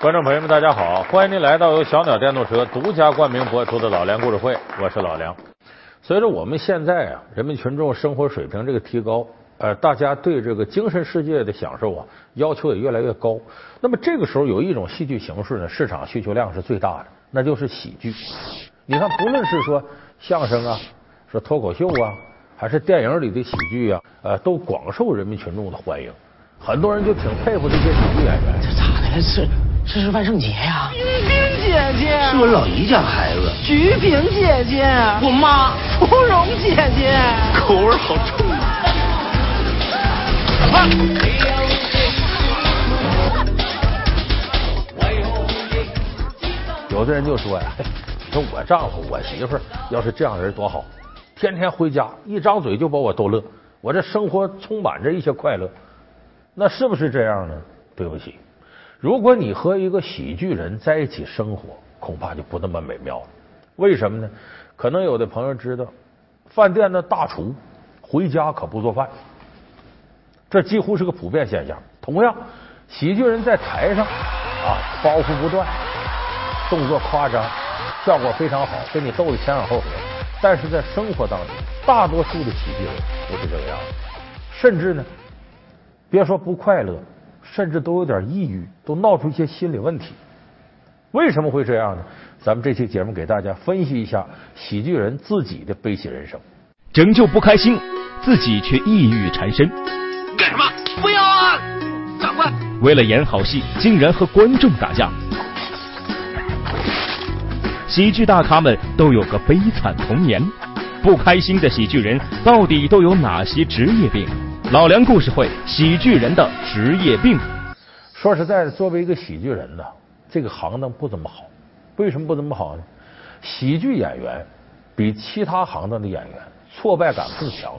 观众朋友们，大家好！欢迎您来到由小鸟电动车独家冠名播出的老梁故事会，我是老梁。随着我们现在啊，人民群众生活水平这个提高，呃，大家对这个精神世界的享受啊，要求也越来越高。那么这个时候，有一种戏剧形式呢，市场需求量是最大的，那就是喜剧。你看，不论是说相声啊，说脱口秀啊，还是电影里的喜剧啊，呃，都广受人民群众的欢迎。很多人就挺佩服这些喜剧演员。这咋的了？是这是万圣节呀？冰冰姐姐，是我老姨家孩子。菊萍姐姐，我妈。芙蓉姐姐，口味好重啊！有的人就说呀，说我丈夫、我媳妇儿要是这样人多好，天天回家一张嘴就把我逗乐，我这生活充满着一些快乐。那是不是这样呢？对不起，如果你和一个喜剧人在一起生活，恐怕就不那么美妙了。为什么呢？可能有的朋友知道，饭店的大厨回家可不做饭，这几乎是个普遍现象。同样，喜剧人在台上啊，包袱不断，动作夸张，效果非常好，给你逗得前仰后合。但是在生活当中，大多数的喜剧人不是这个样子，甚至呢。别说不快乐，甚至都有点抑郁，都闹出一些心理问题。为什么会这样呢？咱们这期节目给大家分析一下喜剧人自己的悲喜人生。拯救不开心，自己却抑郁缠身。干什么？不要啊！长官，为了演好戏，竟然和观众打架。喜剧大咖们都有个悲惨童年，不开心的喜剧人到底都有哪些职业病？老梁故事会：喜剧人的职业病。说实在的，作为一个喜剧人呢，这个行当不怎么好。为什么不怎么好呢？喜剧演员比其他行当的演员挫败感更强。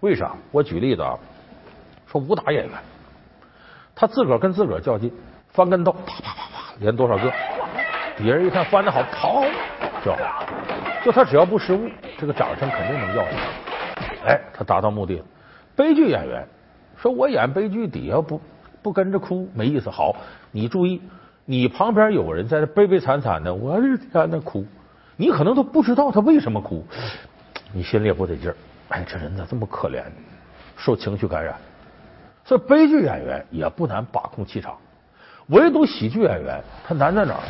为啥？我举例子啊，说武打演员，他自个儿跟自个儿较劲，翻跟头，啪啪啪啪，连多少个，别人一看翻的好，跑就好。就他只要不失误，这个掌声肯定能要下来。哎，他达到目的了。悲剧演员说：“我演悲剧，底下不不跟着哭没意思。好，你注意，你旁边有人在那悲悲惨惨的，我日天那哭，你可能都不知道他为什么哭，你心里也不得劲儿。哎，这人咋这么可怜呢？受情绪感染。所以悲剧演员也不难把控气场，唯独喜剧演员他难在哪儿？